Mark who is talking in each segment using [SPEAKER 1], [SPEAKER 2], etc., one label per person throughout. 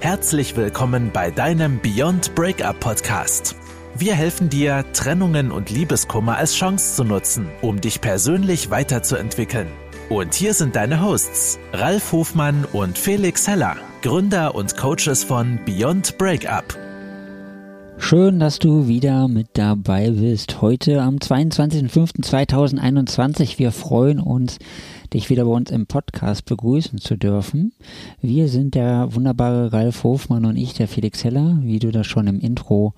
[SPEAKER 1] Herzlich willkommen bei deinem Beyond Breakup Podcast. Wir helfen dir, Trennungen und Liebeskummer als Chance zu nutzen, um dich persönlich weiterzuentwickeln. Und hier sind deine Hosts, Ralf Hofmann und Felix Heller, Gründer und Coaches von Beyond Breakup.
[SPEAKER 2] Schön, dass du wieder mit dabei bist. Heute am 22.05.2021. Wir freuen uns, dich wieder bei uns im Podcast begrüßen zu dürfen. Wir sind der wunderbare Ralf Hofmann und ich, der Felix Heller, wie du das schon im Intro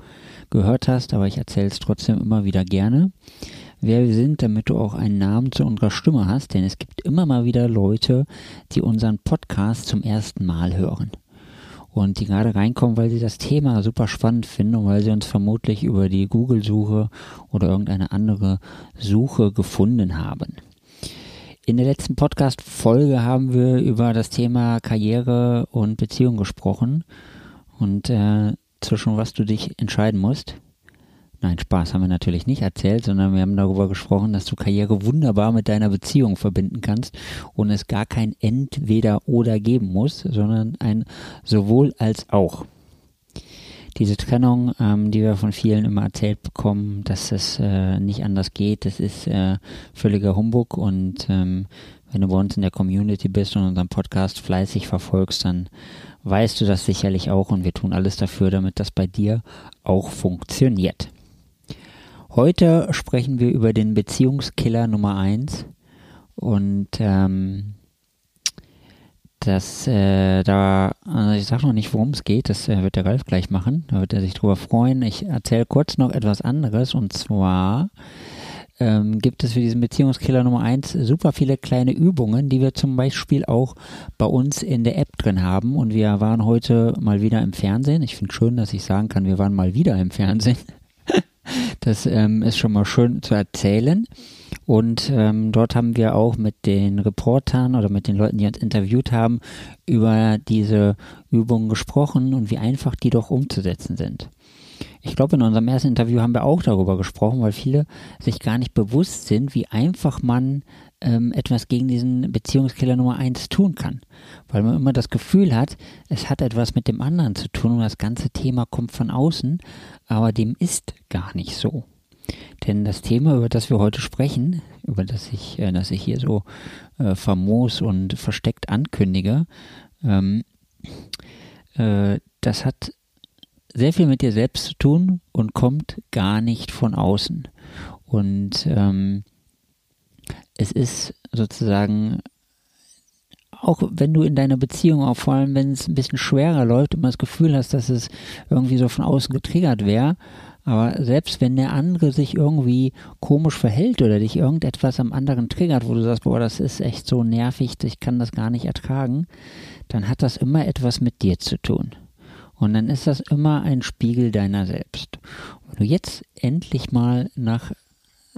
[SPEAKER 2] gehört hast, aber ich erzähle es trotzdem immer wieder gerne. Wer wir sind, damit du auch einen Namen zu unserer Stimme hast, denn es gibt immer mal wieder Leute, die unseren Podcast zum ersten Mal hören und die gerade reinkommen, weil sie das Thema super spannend finden und weil sie uns vermutlich über die Google-Suche oder irgendeine andere Suche gefunden haben. In der letzten Podcast-Folge haben wir über das Thema Karriere und Beziehung gesprochen und äh, zwischen was du dich entscheiden musst. Nein, Spaß haben wir natürlich nicht erzählt, sondern wir haben darüber gesprochen, dass du Karriere wunderbar mit deiner Beziehung verbinden kannst und es gar kein Entweder oder geben muss, sondern ein sowohl als auch. Diese Trennung, ähm, die wir von vielen immer erzählt bekommen, dass es äh, nicht anders geht, das ist äh, völliger Humbug und ähm, wenn du bei uns in der Community bist und unseren Podcast fleißig verfolgst, dann weißt du das sicherlich auch und wir tun alles dafür, damit das bei dir auch funktioniert. Heute sprechen wir über den Beziehungskiller Nummer 1 und ähm, das, äh, da, also ich sage noch nicht, worum es geht, das äh, wird der Ralf gleich machen, da wird er sich drüber freuen. Ich erzähle kurz noch etwas anderes und zwar ähm, gibt es für diesen Beziehungskiller Nummer 1 super viele kleine Übungen, die wir zum Beispiel auch bei uns in der App drin haben und wir waren heute mal wieder im Fernsehen. Ich finde schön, dass ich sagen kann, wir waren mal wieder im Fernsehen. Das ähm, ist schon mal schön zu erzählen. Und ähm, dort haben wir auch mit den Reportern oder mit den Leuten, die uns interviewt haben, über diese Übungen gesprochen und wie einfach die doch umzusetzen sind. Ich glaube, in unserem ersten Interview haben wir auch darüber gesprochen, weil viele sich gar nicht bewusst sind, wie einfach man ähm, etwas gegen diesen Beziehungskiller Nummer eins tun kann. Weil man immer das Gefühl hat, es hat etwas mit dem anderen zu tun und das ganze Thema kommt von außen, aber dem ist gar nicht so. Denn das Thema, über das wir heute sprechen, über das ich, äh, das ich hier so äh, famos und versteckt ankündige, ähm, äh, das hat sehr viel mit dir selbst zu tun und kommt gar nicht von außen. Und ähm, es ist sozusagen, auch wenn du in deiner Beziehung, auch vor allem wenn es ein bisschen schwerer läuft man das Gefühl hast, dass es irgendwie so von außen getriggert wäre, aber selbst wenn der andere sich irgendwie komisch verhält oder dich irgendetwas am anderen triggert, wo du sagst, boah, das ist echt so nervig, ich kann das gar nicht ertragen, dann hat das immer etwas mit dir zu tun. Und dann ist das immer ein Spiegel deiner selbst. Wenn du jetzt endlich mal nach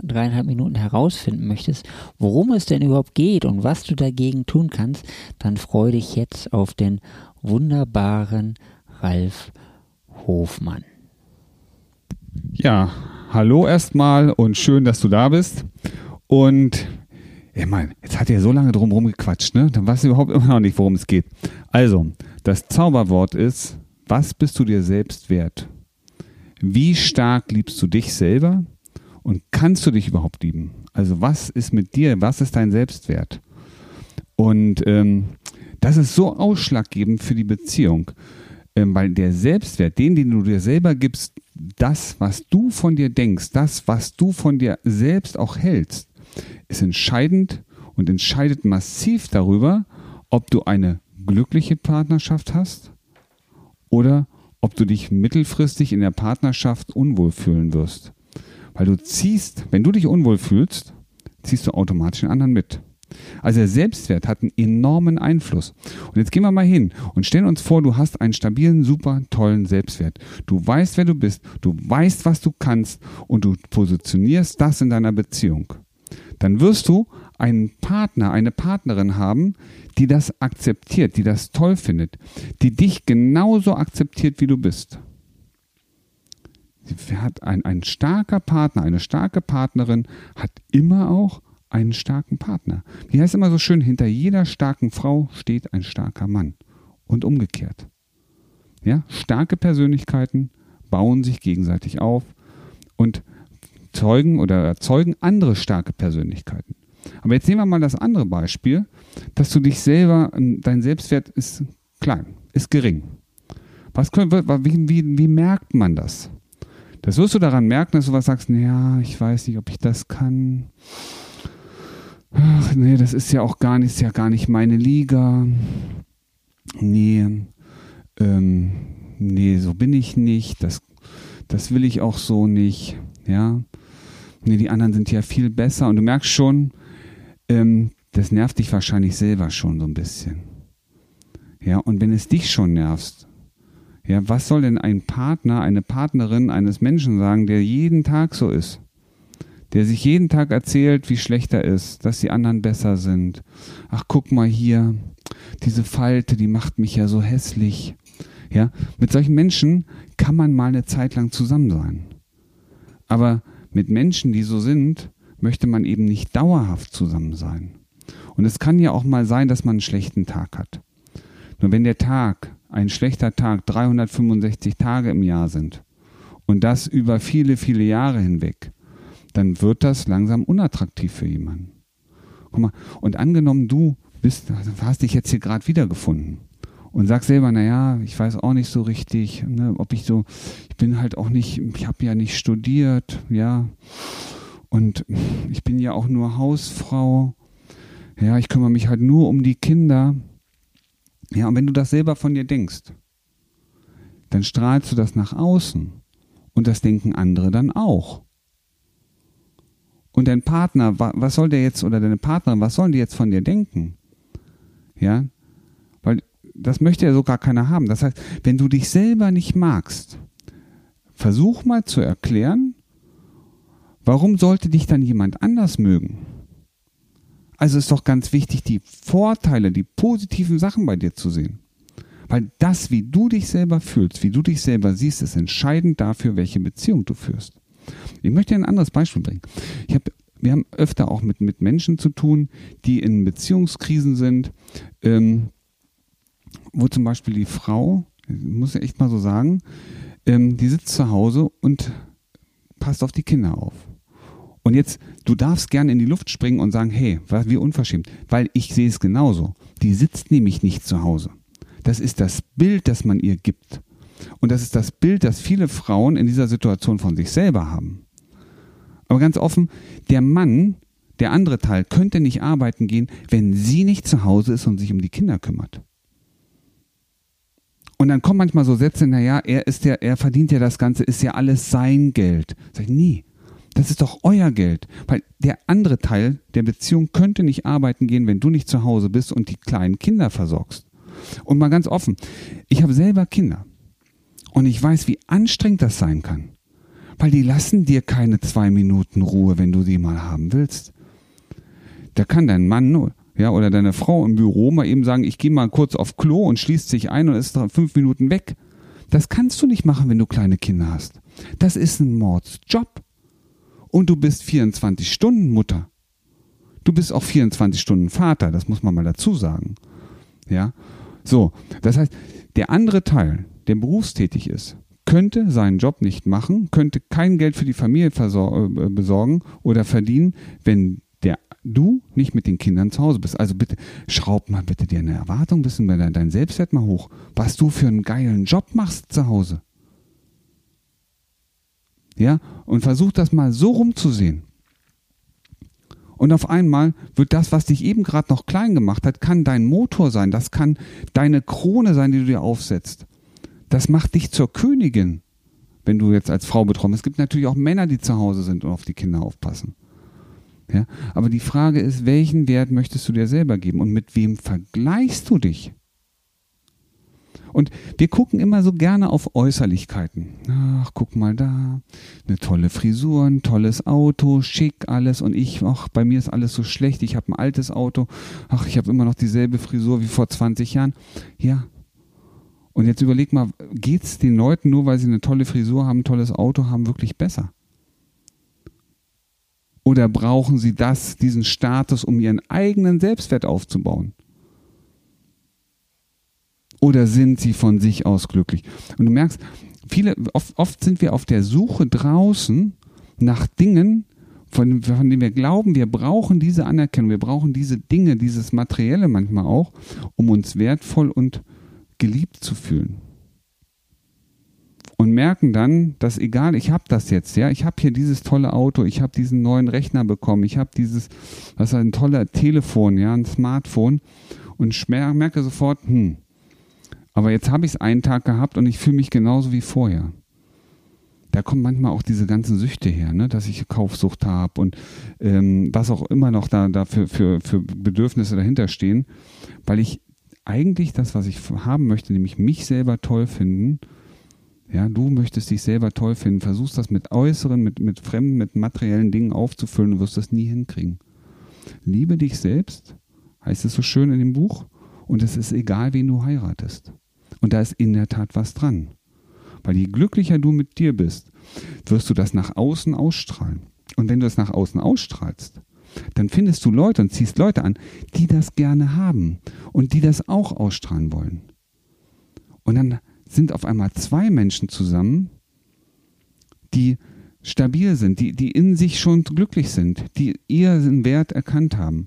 [SPEAKER 2] dreieinhalb Minuten herausfinden möchtest, worum es denn überhaupt geht und was du dagegen tun kannst, dann freue dich jetzt auf den wunderbaren Ralf Hofmann.
[SPEAKER 3] Ja, hallo erstmal und schön, dass du da bist. Und ich meine, jetzt hat er so lange drumherum gequatscht, ne? Dann weißt du überhaupt immer noch nicht, worum es geht. Also, das Zauberwort ist, was bist du dir selbst wert? Wie stark liebst du dich selber? Und kannst du dich überhaupt lieben? Also was ist mit dir? Was ist dein Selbstwert? Und ähm, das ist so ausschlaggebend für die Beziehung, ähm, weil der Selbstwert, den, den du dir selber gibst, das, was du von dir denkst, das, was du von dir selbst auch hältst, ist entscheidend und entscheidet massiv darüber, ob du eine glückliche Partnerschaft hast oder ob du dich mittelfristig in der Partnerschaft unwohl fühlen wirst. Weil du ziehst, wenn du dich unwohl fühlst, ziehst du automatisch den anderen mit. Also der Selbstwert hat einen enormen Einfluss. Und jetzt gehen wir mal hin und stellen uns vor, du hast einen stabilen, super tollen Selbstwert. Du weißt, wer du bist, du weißt, was du kannst und du positionierst das in deiner Beziehung. Dann wirst du einen Partner, eine Partnerin haben, die das akzeptiert, die das toll findet, die dich genauso akzeptiert, wie du bist hat ein, ein starker Partner, eine starke Partnerin hat immer auch einen starken Partner. Wie heißt immer so schön, hinter jeder starken Frau steht ein starker Mann. Und umgekehrt. Ja, starke Persönlichkeiten bauen sich gegenseitig auf und zeugen oder erzeugen andere starke Persönlichkeiten. Aber jetzt nehmen wir mal das andere Beispiel, dass du dich selber, dein Selbstwert ist klein, ist gering. Was können, wie, wie, wie merkt man das? Das wirst du daran merken, dass du was sagst, ja, ich weiß nicht, ob ich das kann. Ach nee, das ist ja auch gar nicht, ist ja gar nicht meine Liga. Nee, ähm, nee, so bin ich nicht. Das, das will ich auch so nicht. Ja, nee, die anderen sind ja viel besser. Und du merkst schon, ähm, das nervt dich wahrscheinlich selber schon so ein bisschen. Ja, und wenn es dich schon nervst, ja, was soll denn ein Partner, eine Partnerin eines Menschen sagen, der jeden Tag so ist? Der sich jeden Tag erzählt, wie schlecht er ist, dass die anderen besser sind. Ach, guck mal hier, diese Falte, die macht mich ja so hässlich. Ja, mit solchen Menschen kann man mal eine Zeit lang zusammen sein. Aber mit Menschen, die so sind, möchte man eben nicht dauerhaft zusammen sein. Und es kann ja auch mal sein, dass man einen schlechten Tag hat. Nur wenn der Tag, ein schlechter Tag, 365 Tage im Jahr sind und das über viele, viele Jahre hinweg, dann wird das langsam unattraktiv für jemanden. Guck mal, und angenommen, du bist, hast dich jetzt hier gerade wiedergefunden und sagst selber, naja, ich weiß auch nicht so richtig, ne, ob ich so, ich bin halt auch nicht, ich habe ja nicht studiert, ja, und ich bin ja auch nur Hausfrau, ja, ich kümmere mich halt nur um die Kinder, ja, und wenn du das selber von dir denkst, dann strahlst du das nach außen. Und das denken andere dann auch. Und dein Partner, was soll der jetzt, oder deine Partnerin, was sollen die jetzt von dir denken? Ja? Weil das möchte ja so gar keiner haben. Das heißt, wenn du dich selber nicht magst, versuch mal zu erklären, warum sollte dich dann jemand anders mögen? Also ist doch ganz wichtig, die Vorteile, die positiven Sachen bei dir zu sehen. Weil das, wie du dich selber fühlst, wie du dich selber siehst, ist entscheidend dafür, welche Beziehung du führst. Ich möchte dir ein anderes Beispiel bringen. Ich hab, wir haben öfter auch mit, mit Menschen zu tun, die in Beziehungskrisen sind, ähm, wo zum Beispiel die Frau, muss ich echt mal so sagen, ähm, die sitzt zu Hause und passt auf die Kinder auf. Und jetzt, du darfst gerne in die Luft springen und sagen, hey, wie unverschämt, weil ich sehe es genauso. Die sitzt nämlich nicht zu Hause. Das ist das Bild, das man ihr gibt. Und das ist das Bild, das viele Frauen in dieser Situation von sich selber haben. Aber ganz offen, der Mann, der andere Teil, könnte nicht arbeiten gehen, wenn sie nicht zu Hause ist und sich um die Kinder kümmert. Und dann kommen manchmal so Sätze, naja, er ist ja, er verdient ja das Ganze, ist ja alles sein Geld. Sag ich, nee, das ist doch euer Geld. Weil der andere Teil der Beziehung könnte nicht arbeiten gehen, wenn du nicht zu Hause bist und die kleinen Kinder versorgst. Und mal ganz offen, ich habe selber Kinder. Und ich weiß, wie anstrengend das sein kann. Weil die lassen dir keine zwei Minuten Ruhe, wenn du sie mal haben willst. Da kann dein Mann ja, oder deine Frau im Büro mal eben sagen, ich gehe mal kurz auf Klo und schließt sich ein und ist fünf Minuten weg. Das kannst du nicht machen, wenn du kleine Kinder hast. Das ist ein Mordsjob und du bist 24 Stunden Mutter. Du bist auch 24 Stunden Vater, das muss man mal dazu sagen. Ja? So, das heißt, der andere Teil, der berufstätig ist, könnte seinen Job nicht machen, könnte kein Geld für die Familie äh, besorgen oder verdienen, wenn der du nicht mit den Kindern zu Hause bist. Also bitte schraub mal bitte dir eine Erwartung ein bisschen dein Selbstwert mal hoch, was du für einen geilen Job machst zu Hause. Ja, und versuch das mal so rumzusehen. Und auf einmal wird das, was dich eben gerade noch klein gemacht hat, kann dein Motor sein, das kann deine Krone sein, die du dir aufsetzt. Das macht dich zur Königin, wenn du jetzt als Frau betroffen bist. Es gibt natürlich auch Männer, die zu Hause sind und auf die Kinder aufpassen. Ja, aber die Frage ist, welchen Wert möchtest du dir selber geben und mit wem vergleichst du dich? Und wir gucken immer so gerne auf Äußerlichkeiten. Ach, guck mal da, eine tolle Frisur, ein tolles Auto, schick alles. Und ich, ach, bei mir ist alles so schlecht. Ich habe ein altes Auto. Ach, ich habe immer noch dieselbe Frisur wie vor 20 Jahren. Ja. Und jetzt überleg mal, geht's den Leuten nur, weil sie eine tolle Frisur haben, ein tolles Auto haben, wirklich besser? Oder brauchen sie das, diesen Status, um ihren eigenen Selbstwert aufzubauen? Oder sind sie von sich aus glücklich? Und du merkst, viele, oft, oft sind wir auf der Suche draußen nach Dingen, von, von denen wir glauben, wir brauchen diese Anerkennung, wir brauchen diese Dinge, dieses Materielle manchmal auch, um uns wertvoll und geliebt zu fühlen. Und merken dann, dass egal, ich habe das jetzt, ja, ich habe hier dieses tolle Auto, ich habe diesen neuen Rechner bekommen, ich habe dieses, was ist ein toller Telefon, ja, ein Smartphone und merke sofort, hm, aber jetzt habe ich es einen Tag gehabt und ich fühle mich genauso wie vorher da kommen manchmal auch diese ganzen Süchte her, ne? dass ich Kaufsucht habe und ähm, was auch immer noch da, da für, für, für Bedürfnisse dahinter stehen, weil ich eigentlich das, was ich haben möchte, nämlich mich selber toll finden, ja, du möchtest dich selber toll finden, versuchst das mit äußeren, mit, mit fremden, mit materiellen Dingen aufzufüllen und wirst das nie hinkriegen. Liebe dich selbst, heißt es so schön in dem Buch, und es ist egal, wen du heiratest. Und da ist in der Tat was dran. Weil je glücklicher du mit dir bist, wirst du das nach außen ausstrahlen. Und wenn du das nach außen ausstrahlst, dann findest du Leute und ziehst Leute an, die das gerne haben und die das auch ausstrahlen wollen. Und dann sind auf einmal zwei Menschen zusammen, die stabil sind, die, die in sich schon glücklich sind, die ihren Wert erkannt haben.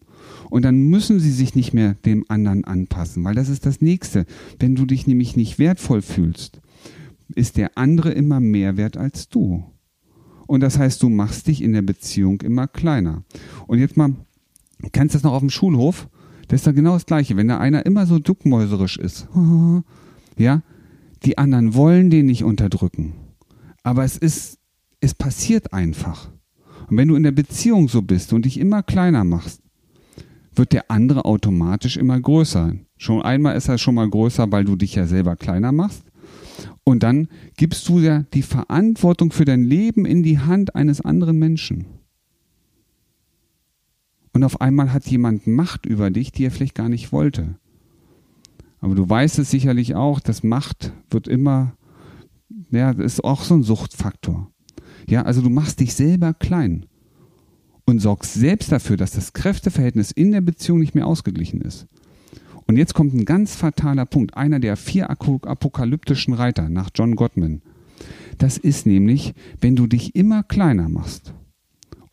[SPEAKER 3] Und dann müssen sie sich nicht mehr dem anderen anpassen, weil das ist das Nächste. Wenn du dich nämlich nicht wertvoll fühlst, ist der andere immer mehr wert als du. Und das heißt, du machst dich in der Beziehung immer kleiner. Und jetzt mal, kennst du das noch auf dem Schulhof? Das ist da genau das Gleiche. Wenn da einer immer so duckmäuserisch ist, ja, die anderen wollen den nicht unterdrücken. Aber es ist, es passiert einfach. Und wenn du in der Beziehung so bist und dich immer kleiner machst, wird der andere automatisch immer größer. Schon einmal ist er schon mal größer, weil du dich ja selber kleiner machst. Und dann gibst du ja die Verantwortung für dein Leben in die Hand eines anderen Menschen. Und auf einmal hat jemand Macht über dich, die er vielleicht gar nicht wollte. Aber du weißt es sicherlich auch, dass Macht wird immer, ja, das ist auch so ein Suchtfaktor. Ja, also du machst dich selber klein und sorgst selbst dafür, dass das Kräfteverhältnis in der Beziehung nicht mehr ausgeglichen ist. Und jetzt kommt ein ganz fataler Punkt, einer der vier apokalyptischen Reiter nach John Gottman. Das ist nämlich, wenn du dich immer kleiner machst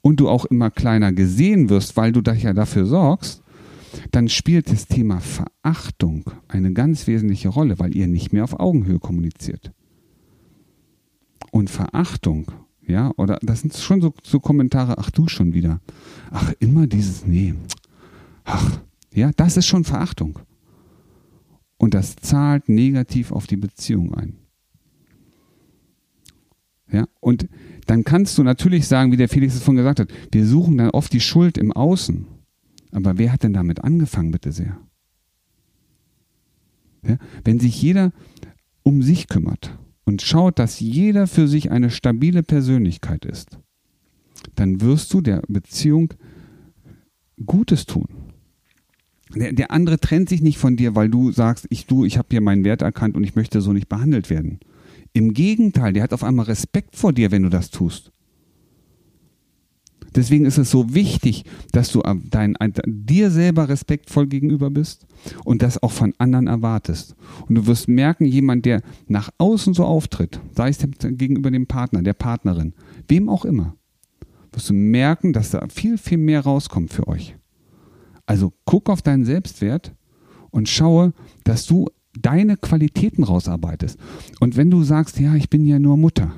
[SPEAKER 3] und du auch immer kleiner gesehen wirst, weil du dich ja dafür sorgst, dann spielt das Thema Verachtung eine ganz wesentliche Rolle, weil ihr nicht mehr auf Augenhöhe kommuniziert. Und Verachtung, ja, oder das sind schon so, so Kommentare, ach du schon wieder, ach immer dieses, nee, ach, ja, das ist schon Verachtung. Und das zahlt negativ auf die Beziehung ein. Ja, und dann kannst du natürlich sagen, wie der Felix es vorhin gesagt hat, wir suchen dann oft die Schuld im Außen. Aber wer hat denn damit angefangen, bitte sehr? Ja, wenn sich jeder um sich kümmert und schaut, dass jeder für sich eine stabile Persönlichkeit ist, dann wirst du der Beziehung Gutes tun. Der, der andere trennt sich nicht von dir, weil du sagst, ich du, ich habe hier meinen Wert erkannt und ich möchte so nicht behandelt werden. Im Gegenteil, der hat auf einmal Respekt vor dir, wenn du das tust. Deswegen ist es so wichtig, dass du dein, dir selber respektvoll gegenüber bist und das auch von anderen erwartest. Und du wirst merken, jemand, der nach außen so auftritt, sei es gegenüber dem Partner, der Partnerin, wem auch immer, wirst du merken, dass da viel, viel mehr rauskommt für euch. Also guck auf deinen Selbstwert und schaue, dass du deine Qualitäten rausarbeitest. Und wenn du sagst, ja, ich bin ja nur Mutter.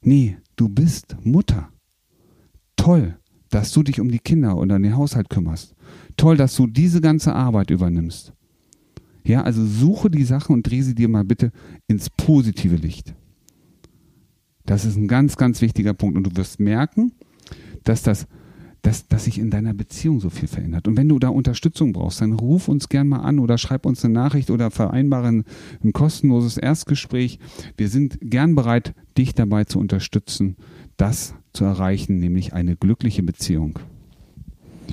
[SPEAKER 3] Nee, du bist Mutter. Toll, dass du dich um die Kinder oder den Haushalt kümmerst. Toll, dass du diese ganze Arbeit übernimmst. Ja, also suche die Sache und dreh sie dir mal bitte ins positive Licht. Das ist ein ganz, ganz wichtiger Punkt. Und du wirst merken, dass das dass, dass sich in deiner Beziehung so viel verändert. Und wenn du da Unterstützung brauchst, dann ruf uns gern mal an oder schreib uns eine Nachricht oder vereinbare ein, ein kostenloses Erstgespräch. Wir sind gern bereit, dich dabei zu unterstützen, das zu erreichen, nämlich eine glückliche Beziehung.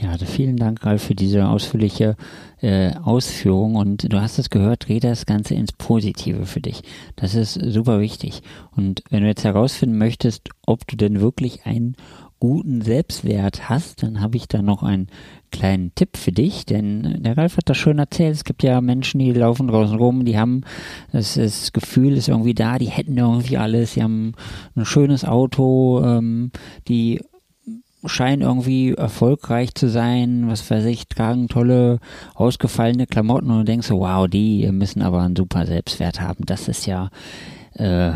[SPEAKER 2] Ja, also vielen Dank, Ralf, für diese ausführliche äh, Ausführung. Und du hast es gehört, dreh das Ganze ins Positive für dich. Das ist super wichtig. Und wenn du jetzt herausfinden möchtest, ob du denn wirklich ein guten Selbstwert hast, dann habe ich da noch einen kleinen Tipp für dich, denn der Ralf hat das schön erzählt. Es gibt ja Menschen, die laufen draußen rum, die haben das, das Gefühl, ist irgendwie da, die hätten irgendwie alles, die haben ein schönes Auto, ähm, die scheinen irgendwie erfolgreich zu sein, was weiß ich, tragen tolle, ausgefallene Klamotten und du denkst so, wow, die müssen aber einen super Selbstwert haben. Das ist ja äh,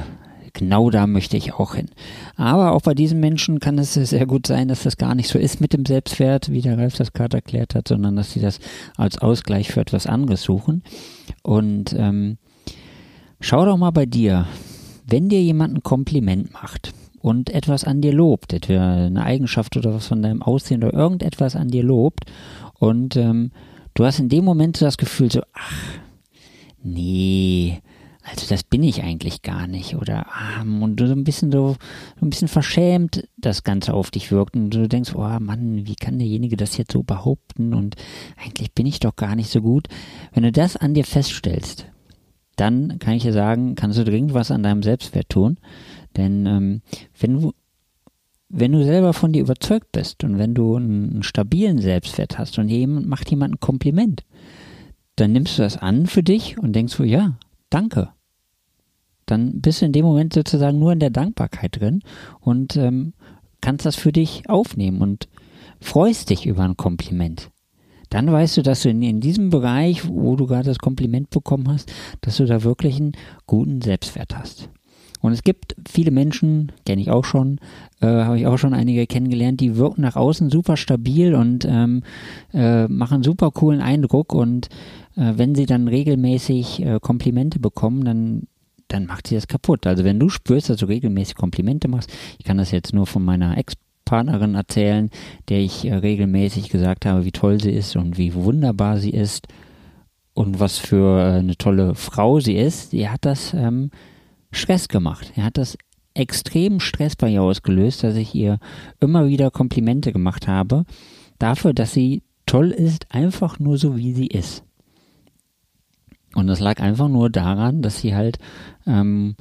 [SPEAKER 2] genau da möchte ich auch hin. Aber auch bei diesen Menschen kann es sehr gut sein, dass das gar nicht so ist mit dem Selbstwert, wie der Ralf das gerade erklärt hat, sondern dass sie das als Ausgleich für etwas anderes suchen. Und ähm, schau doch mal bei dir, wenn dir jemand ein Kompliment macht und etwas an dir lobt, etwa eine Eigenschaft oder was von deinem Aussehen oder irgendetwas an dir lobt und ähm, du hast in dem Moment so das Gefühl so, ach, nee, also das bin ich eigentlich gar nicht oder? Ah, und du so ein bisschen so, so ein bisschen verschämt das Ganze auf dich wirkt und du denkst, oh Mann, wie kann derjenige das jetzt so behaupten? Und eigentlich bin ich doch gar nicht so gut. Wenn du das an dir feststellst, dann kann ich dir sagen, kannst du dringend was an deinem Selbstwert tun, denn ähm, wenn du wenn du selber von dir überzeugt bist und wenn du einen, einen stabilen Selbstwert hast und jemand macht jemand ein Kompliment, dann nimmst du das an für dich und denkst so, ja, danke dann bist du in dem Moment sozusagen nur in der Dankbarkeit drin und ähm, kannst das für dich aufnehmen und freust dich über ein Kompliment. Dann weißt du, dass du in, in diesem Bereich, wo du gerade das Kompliment bekommen hast, dass du da wirklich einen guten Selbstwert hast. Und es gibt viele Menschen, kenne ich auch schon, äh, habe ich auch schon einige kennengelernt, die wirken nach außen super stabil und ähm, äh, machen super coolen Eindruck. Und äh, wenn sie dann regelmäßig äh, Komplimente bekommen, dann dann macht sie das kaputt. Also wenn du spürst, dass du regelmäßig Komplimente machst, ich kann das jetzt nur von meiner Ex-Partnerin erzählen, der ich äh, regelmäßig gesagt habe, wie toll sie ist und wie wunderbar sie ist und was für äh, eine tolle Frau sie ist, die hat das ähm, Stress gemacht. Er hat das extremen Stress bei ihr ausgelöst, dass ich ihr immer wieder Komplimente gemacht habe, dafür, dass sie toll ist, einfach nur so wie sie ist. Und das lag einfach nur daran, dass sie halt ähm,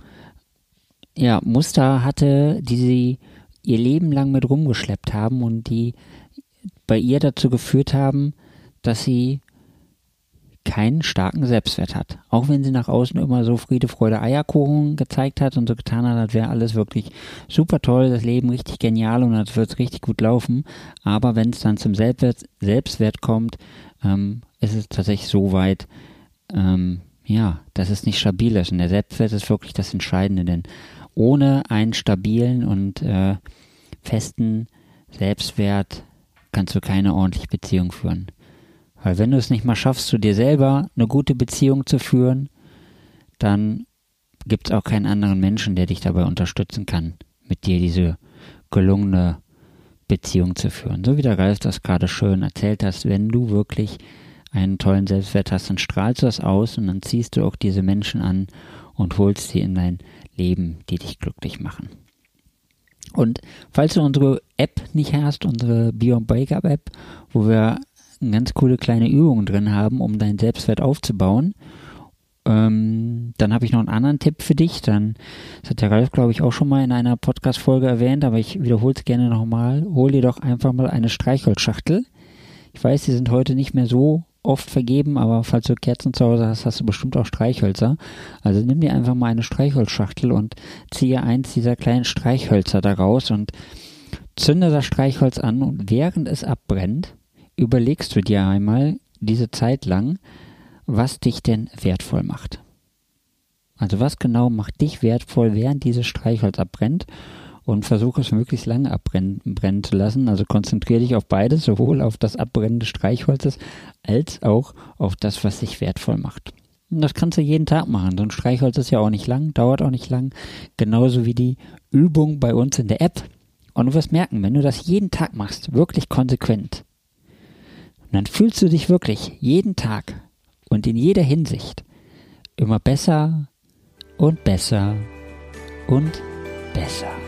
[SPEAKER 2] ja, Muster hatte, die sie ihr Leben lang mit rumgeschleppt haben und die bei ihr dazu geführt haben, dass sie keinen starken Selbstwert hat. Auch wenn sie nach außen immer so Friede, Freude, Eierkuchen gezeigt hat und so getan hat, als wäre alles wirklich super toll, das Leben richtig genial und als würde es richtig gut laufen. Aber wenn es dann zum Selbstwert, Selbstwert kommt, ähm, ist es tatsächlich so weit, ähm, ja, dass es nicht stabil ist. Und der Selbstwert ist wirklich das Entscheidende, denn ohne einen stabilen und äh, festen Selbstwert kannst du keine ordentliche Beziehung führen. Weil wenn du es nicht mal schaffst, zu dir selber eine gute Beziehung zu führen, dann gibt es auch keinen anderen Menschen, der dich dabei unterstützen kann, mit dir diese gelungene Beziehung zu führen. So wie der Ralf das gerade schön erzählt hast, wenn du wirklich einen tollen Selbstwert hast, dann strahlst du das aus und dann ziehst du auch diese Menschen an und holst sie in dein Leben, die dich glücklich machen. Und falls du unsere App nicht hast, unsere Beyond Breakup App, wo wir ganz coole kleine Übungen drin haben, um deinen Selbstwert aufzubauen, ähm, dann habe ich noch einen anderen Tipp für dich. Dann, das hat der Ralf, glaube ich, auch schon mal in einer Podcast-Folge erwähnt, aber ich wiederhole es gerne nochmal. Hol dir doch einfach mal eine Streichholzschachtel. Ich weiß, die sind heute nicht mehr so oft vergeben, aber falls du Kerzen zu Hause hast, hast du bestimmt auch Streichhölzer. Also nimm dir einfach mal eine Streichholzschachtel und ziehe eins dieser kleinen Streichhölzer daraus und zünde das Streichholz an und während es abbrennt, überlegst du dir einmal diese Zeit lang, was dich denn wertvoll macht. Also was genau macht dich wertvoll, während dieses Streichholz abbrennt und versuche es möglichst lange abbrennen brennen zu lassen. Also konzentriere dich auf beides, sowohl auf das Abbrennen des Streichholzes als auch auf das, was dich wertvoll macht. Und das kannst du jeden Tag machen. So ein Streichholz ist ja auch nicht lang, dauert auch nicht lang. Genauso wie die Übung bei uns in der App. Und du wirst merken, wenn du das jeden Tag machst, wirklich konsequent, dann fühlst du dich wirklich jeden Tag und in jeder Hinsicht immer besser und besser und besser.